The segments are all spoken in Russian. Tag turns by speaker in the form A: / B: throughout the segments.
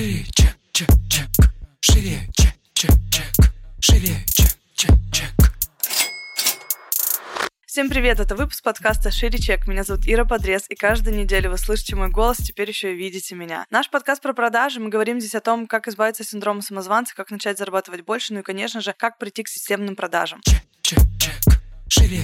A: Шире, чек, чек, чек. Шире, чек, чек, чек. Шире, чек, чек, чек.
B: Всем привет, это выпуск подкаста «Шире чек». Меня зовут Ира Подрез, и каждую неделю вы слышите мой голос, теперь еще и видите меня. Наш подкаст про продажи. Мы говорим здесь о том, как избавиться от синдрома самозванца, как начать зарабатывать больше, ну и, конечно же, как прийти к системным продажам.
A: Чек, чек, чек. Шире,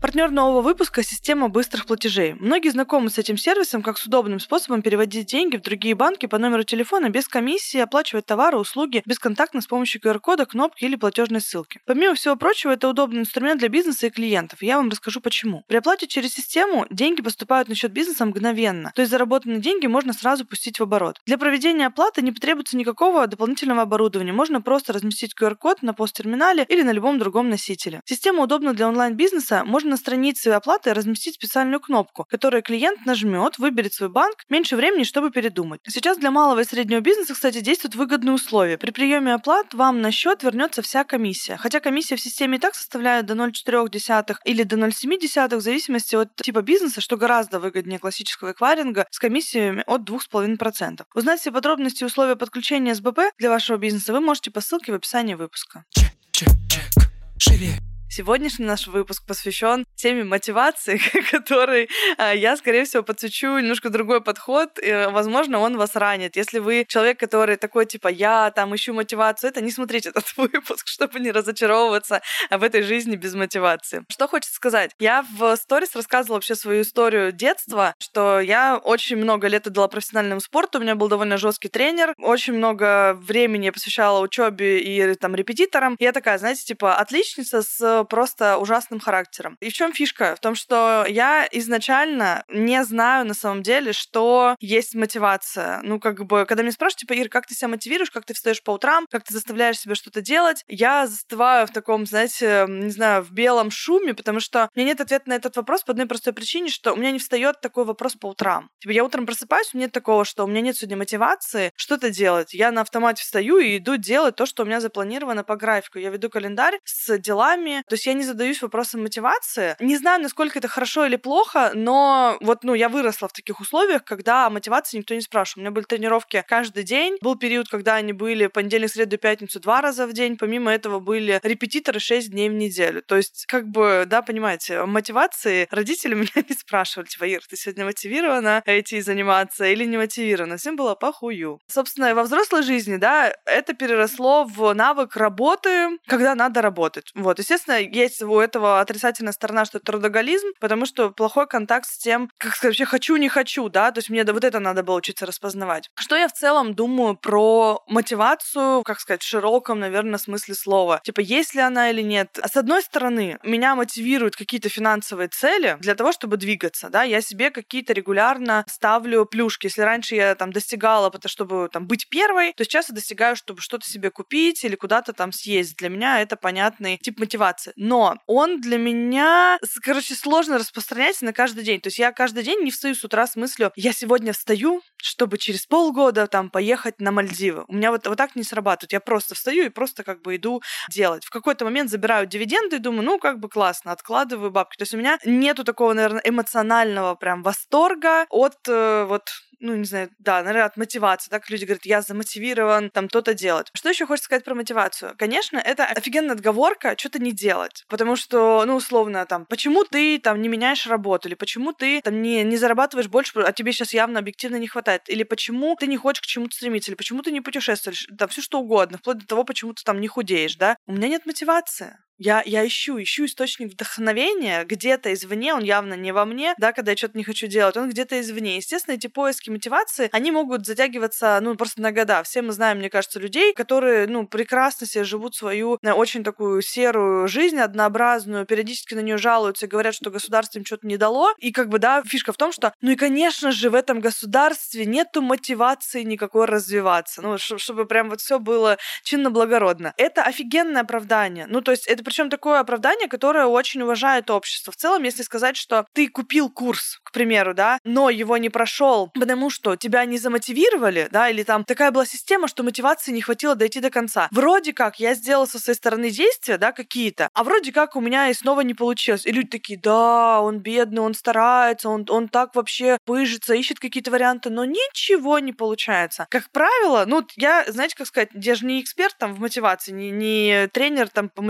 B: Партнер нового выпуска – система быстрых платежей. Многие знакомы с этим сервисом как с удобным способом переводить деньги в другие банки по номеру телефона без комиссии, оплачивать товары, услуги бесконтактно с помощью QR-кода, кнопки или платежной ссылки. Помимо всего прочего, это удобный инструмент для бизнеса и клиентов. Я вам расскажу почему. При оплате через систему деньги поступают на счет бизнеса мгновенно, то есть заработанные деньги можно сразу пустить в оборот. Для проведения оплаты не потребуется никакого дополнительного оборудования. Можно просто разместить QR-код на посттерминале или на любом другом носителе. Система удобна для онлайн-бизнеса, можно на странице оплаты разместить специальную кнопку, которую клиент нажмет, выберет свой банк, меньше времени, чтобы передумать. Сейчас для малого и среднего бизнеса, кстати, действуют выгодные условия. При приеме оплат вам на счет вернется вся комиссия. Хотя комиссия в системе и так составляет до 0,4 или до 0,7 в зависимости от типа бизнеса, что гораздо выгоднее классического эквайринга с комиссиями от 2,5%. Узнать все подробности и условия подключения СБП для вашего бизнеса вы можете по ссылке в описании выпуска.
A: чек, чек, чек. Шире,
B: Сегодняшний наш выпуск посвящен теме мотивации, которой а, я, скорее всего, подсвечу немножко другой подход. И, возможно, он вас ранит. Если вы человек, который такой, типа, я там ищу мотивацию, это не смотрите этот выпуск, чтобы не разочаровываться в этой жизни без мотивации. Что хочется сказать? Я в сторис рассказывала вообще свою историю детства, что я очень много лет отдала профессиональному спорту, у меня был довольно жесткий тренер, очень много времени я посвящала учебе и там репетиторам. Я такая, знаете, типа, отличница с просто ужасным характером. И в чем фишка? В том, что я изначально не знаю на самом деле, что есть мотивация. Ну, как бы, когда меня спрашивают, типа, Ир, как ты себя мотивируешь, как ты встаешь по утрам, как ты заставляешь себя что-то делать, я застываю в таком, знаете, не знаю, в белом шуме, потому что у меня нет ответа на этот вопрос по одной простой причине, что у меня не встает такой вопрос по утрам. Типа, я утром просыпаюсь, у меня нет такого, что у меня нет сегодня мотивации что-то делать. Я на автомате встаю и иду делать то, что у меня запланировано по графику. Я веду календарь с делами, то есть я не задаюсь вопросом мотивации. Не знаю, насколько это хорошо или плохо, но вот, ну, я выросла в таких условиях, когда мотивации никто не спрашивал. У меня были тренировки каждый день. Был период, когда они были понедельник, среду, пятницу два раза в день. Помимо этого были репетиторы шесть дней в неделю. То есть, как бы, да, понимаете, мотивации родители меня не спрашивали, типа, Ир, ты сегодня мотивирована идти заниматься или не мотивирована? Всем было похую. Собственно, во взрослой жизни, да, это переросло в навык работы, когда надо работать. Вот, естественно, есть у этого отрицательная сторона, что трудоголизм, потому что плохой контакт с тем, как сказать, вообще хочу, не хочу, да, то есть мне вот это надо было учиться распознавать. Что я в целом думаю про мотивацию, как сказать, в широком, наверное, смысле слова? Типа, есть ли она или нет? С одной стороны, меня мотивируют какие-то финансовые цели для того, чтобы двигаться, да, я себе какие-то регулярно ставлю плюшки. Если раньше я там достигала, потому чтобы там быть первой, то сейчас я достигаю, чтобы что-то себе купить или куда-то там съездить. Для меня это понятный тип мотивации. Но он для меня, короче, сложно распространять на каждый день. То есть я каждый день не встаю с утра с мыслью, я сегодня встаю, чтобы через полгода там поехать на Мальдивы. У меня вот, вот так не срабатывает. Я просто встаю и просто как бы иду делать. В какой-то момент забираю дивиденды и думаю, ну, как бы классно, откладываю бабки. То есть у меня нету такого, наверное, эмоционального прям восторга от э, вот ну, не знаю, да, наверное, от мотивации, так люди говорят, я замотивирован там то-то делать. Что еще хочется сказать про мотивацию? Конечно, это офигенная отговорка что-то не делать, потому что, ну, условно, там, почему ты там не меняешь работу, или почему ты там не, не зарабатываешь больше, а тебе сейчас явно объективно не хватает, или почему ты не хочешь к чему-то стремиться, или почему ты не путешествуешь, там, все что угодно, вплоть до того, почему ты там не худеешь, да? У меня нет мотивации. Я, я ищу, ищу источник вдохновения где-то извне, он явно не во мне, да, когда я что-то не хочу делать, он где-то извне. Естественно, эти поиски мотивации, они могут затягиваться, ну, просто на года. Все мы знаем, мне кажется, людей, которые, ну, прекрасно себе живут свою э, очень такую серую жизнь, однообразную, периодически на нее жалуются говорят, что государство им что-то не дало. И как бы, да, фишка в том, что, ну и, конечно же, в этом государстве нету мотивации никакой развиваться. Ну, чтобы прям вот все было чинно-благородно. Это офигенное оправдание. Ну, то есть это причем такое оправдание, которое очень уважает общество. В целом, если сказать, что ты купил курс, к примеру, да, но его не прошел, потому что тебя не замотивировали, да, или там такая была система, что мотивации не хватило дойти до конца. Вроде как я сделал со своей стороны действия, да, какие-то, а вроде как у меня и снова не получилось. И люди такие, да, он бедный, он старается, он, он так вообще пыжится, ищет какие-то варианты, но ничего не получается. Как правило, ну, я, знаете, как сказать, я же не эксперт там в мотивации, не, не тренер там по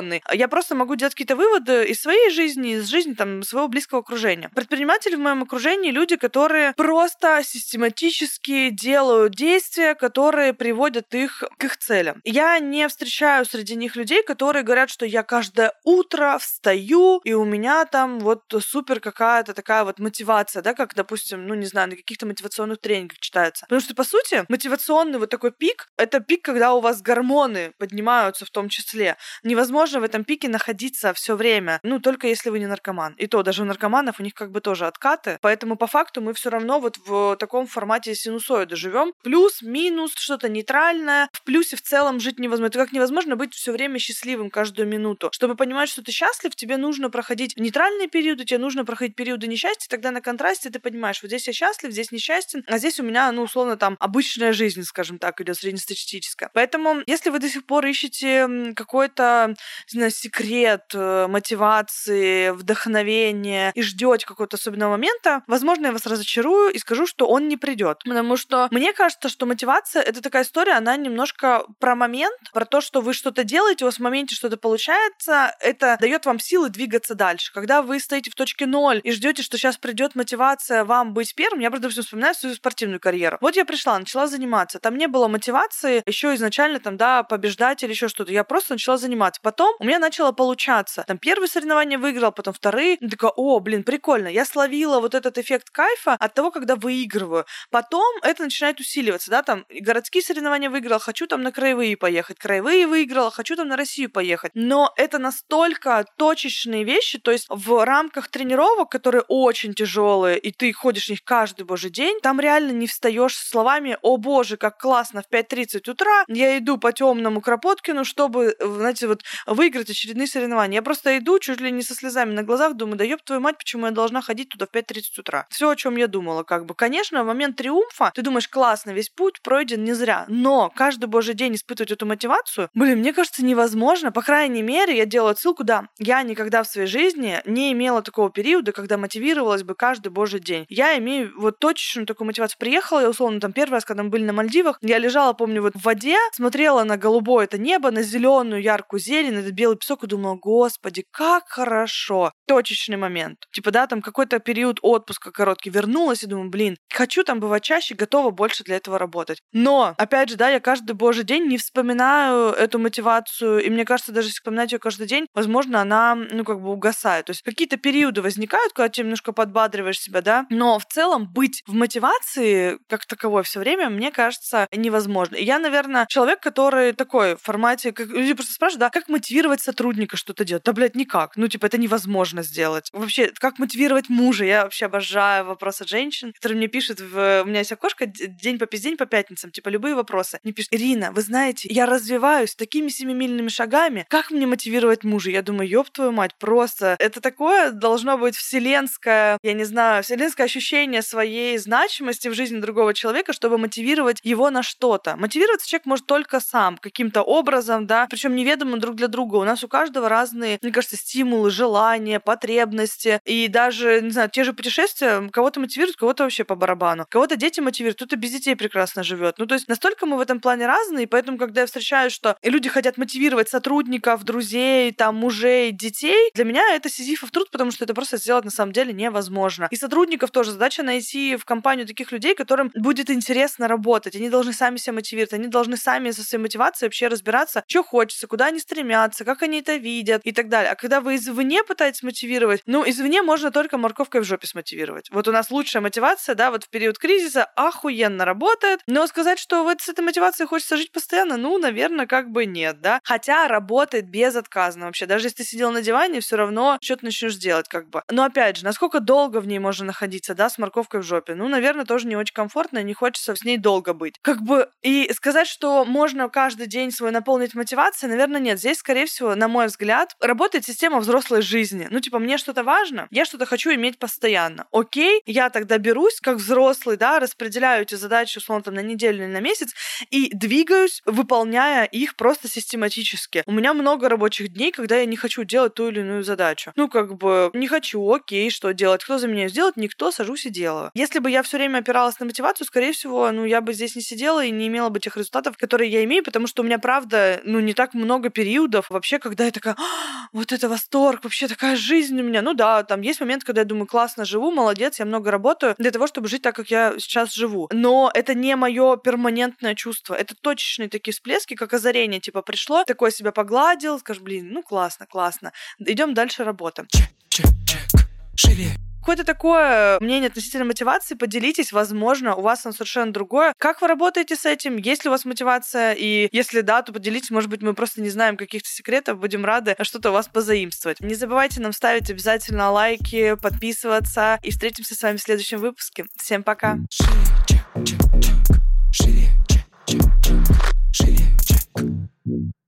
B: мотивационный. Я просто могу делать какие-то выводы из своей жизни, из жизни там своего близкого окружения. Предприниматели в моем окружении люди, которые просто систематически делают действия, которые приводят их к их целям. Я не встречаю среди них людей, которые говорят, что я каждое утро встаю, и у меня там вот супер какая-то такая вот мотивация, да, как, допустим, ну, не знаю, на каких-то мотивационных тренингах читается. Потому что, по сути, мотивационный вот такой пик — это пик, когда у вас гормоны поднимаются в том числе. Невозможно в этом пике находиться все время, ну, только если вы не наркоман. И то, даже у наркоманов у них как бы тоже откаты. Поэтому, по факту, мы все равно вот в таком формате синусоида живем. Плюс, минус, что-то нейтральное. В плюсе в целом жить невозможно. Это как невозможно быть все время счастливым каждую минуту. Чтобы понимать, что ты счастлив, тебе нужно проходить нейтральные периоды, тебе нужно проходить периоды несчастья, тогда на контрасте ты понимаешь, вот здесь я счастлив, здесь несчастен, а здесь у меня, ну, условно, там, обычная жизнь, скажем так, идет среднестатистическая. Поэтому, если вы до сих пор ищете какой-то, не знаю, секрет э, мотивации, вдохновения и ждете какого-то особенного момента, возможно, я вас разочарую и скажу, что он не придет. Потому что мне кажется, что мотивация — это такая история, она немножко про момент, про то, что вы что-то делаете, у вас в моменте что-то получается, это дает вам силы двигаться дальше. Когда вы стоите в точке ноль и ждете, что сейчас придет мотивация вам быть первым, я, все вспоминаю свою спортивную карьеру. Вот я пришла, начала заниматься. Там не было мотивации еще изначально там, да, побеждать или еще что-то. Я просто начала заниматься. Потом у меня начало получаться. Там первые соревнования выиграл, потом вторые. Я такая, о, блин, прикольно. Я словила вот этот эффект кайфа от того, когда выигрываю. Потом это начинает усиливаться, да, там городские соревнования выиграл, хочу там на краевые поехать, краевые выиграла, хочу там на Россию поехать. Но это настолько точечные вещи, то есть в рамках тренировок, которые очень тяжелые, и ты ходишь в них каждый божий день, там реально не встаешь словами «О боже, как классно, в 5.30 утра я иду по темному Кропоткину, чтобы, знаете, вот выиграть очередные соревнования». Я просто иду чуть ли не со слезами на глазах, думаю, да ёб твою мать, почему я должна ходить туда в 5.30 утра? Все, о чем я думала, как бы. Конечно, в момент триумфа ты думаешь, классно, весь путь пройден не зря, но каждый божий день испытывать эту мотивацию, блин, мне кажется, невозможно. По крайней мере, я делаю отсылку, да, я никогда в своей жизни не имела такого периода, когда мотивировалась бы каждый божий день. Я имею вот точечную такую мотивацию. Приехала я, условно, там первый раз, когда мы были на Мальдивах, я лежала, помню, вот в воде, смотрела на голубое это небо, на зеленую яркую зелень, на этот белый песок и думала, господи, как хорошо. Точечный момент. Типа, да, там какой-то период отпуска короткий, вернулась и думаю, блин, хочу там бывать чаще, готова больше для этого работать. Но, опять же, да, я каждый божий день не вспоминаю эту мотивацию, и мне кажется, даже если вспоминать ее каждый день, возможно, она, ну, как бы угасает. То есть какие-то периоды возникают, когда ты немножко подбадриваешь себя, да, но в целом быть в мотивации как таковой все время, мне кажется, невозможно. И я, наверное, человек, который такой в формате, как люди просто спрашивают, да, как мотивировать сотрудника что-то делать? Да, блядь, никак. Ну, типа, это невозможно сделать. Вообще, как мотивировать мужа? Я вообще обожаю вопросы женщин, которые мне пишут, в... у меня есть окошко день по пиздень по пятницам, типа, любые вопросы. Мне пишут, Ирина, вы знаете, я развиваюсь такими семимильными шагами, как мне мотивировать мужа? Я думаю, ёб твою мать, просто это такое должно быть вселенское, я не знаю, вселенское ощущение своей значимости в жизни другого человека, чтобы мотивировать его на что-то. Мотивироваться человек может только сам, каким-то образом, да, причем неведомо друг для друга. У нас у каждого разные, мне кажется, стимулы, желания, потребности. И даже, не знаю, те же путешествия кого-то мотивируют, кого-то вообще по барабану. Кого-то дети мотивируют, кто-то без детей прекрасно живет. Ну, то есть настолько мы в этом плане разные, и поэтому, когда я встречаю, что люди хотят мотивировать сотрудников, друзей, там, мужей, детей, для меня это сизифов труд, потому что это просто сделать на самом деле невозможно. И сотрудников тоже задача найти в компанию таких людей, которым будет интересно работать. Они должны сами себя мотивировать, они должны сами со своей мотивацией вообще разбираться, что хочется, куда они стремятся, как они это видят и так далее. А когда вы извне пытаетесь мотивировать, ну, извне можно только морковкой в жопе смотивировать. Вот у нас лучшая мотивация, да, вот в период кризиса охуенно работает, но сказать, что вот с этой мотивацией хочется жить постоянно, ну, наверное, как бы нет, да. Хотя работает безотказно вообще. Даже если ты сидел на диване, все равно что-то начнешь делать, как бы. Но опять же, насколько долго в ней можно находиться, да, с морковкой в жопе? Ну, наверное, тоже не очень комфортно, и не хочется с ней долго быть. Как бы, и сказать, что можно каждый день свой наполнить мотивацией, наверное, нет. Здесь скорее скорее всего, на мой взгляд, работает система взрослой жизни. Ну, типа, мне что-то важно, я что-то хочу иметь постоянно. Окей, я тогда берусь как взрослый, да, распределяю эти задачи, условно, там, на неделю или на месяц и двигаюсь, выполняя их просто систематически. У меня много рабочих дней, когда я не хочу делать ту или иную задачу. Ну, как бы, не хочу, окей, что делать? Кто за меня сделает? Никто, сажусь и делаю. Если бы я все время опиралась на мотивацию, скорее всего, ну, я бы здесь не сидела и не имела бы тех результатов, которые я имею, потому что у меня, правда, ну, не так много периодов вообще, когда я такая, «А, вот это восторг, вообще такая жизнь у меня. Ну да, там есть момент, когда я думаю, классно живу, молодец, я много работаю для того, чтобы жить так, как я сейчас живу. Но это не мое перманентное чувство. Это точечные такие всплески, как озарение. Типа пришло, такое себя погладил, скажешь, блин, ну классно, классно. Идем дальше работаем.
A: Чек, чек, чек. Шире,
B: Какое-то такое мнение относительно мотивации, поделитесь, возможно, у вас он совершенно другое. Как вы работаете с этим? Есть ли у вас мотивация? И если да, то поделитесь, может быть, мы просто не знаем каких-то секретов, будем рады что-то у вас позаимствовать. Не забывайте нам ставить обязательно лайки, подписываться, и встретимся с вами в следующем выпуске. Всем пока!
A: шире, чек, чек, чек. Шире, чек, чек, чек.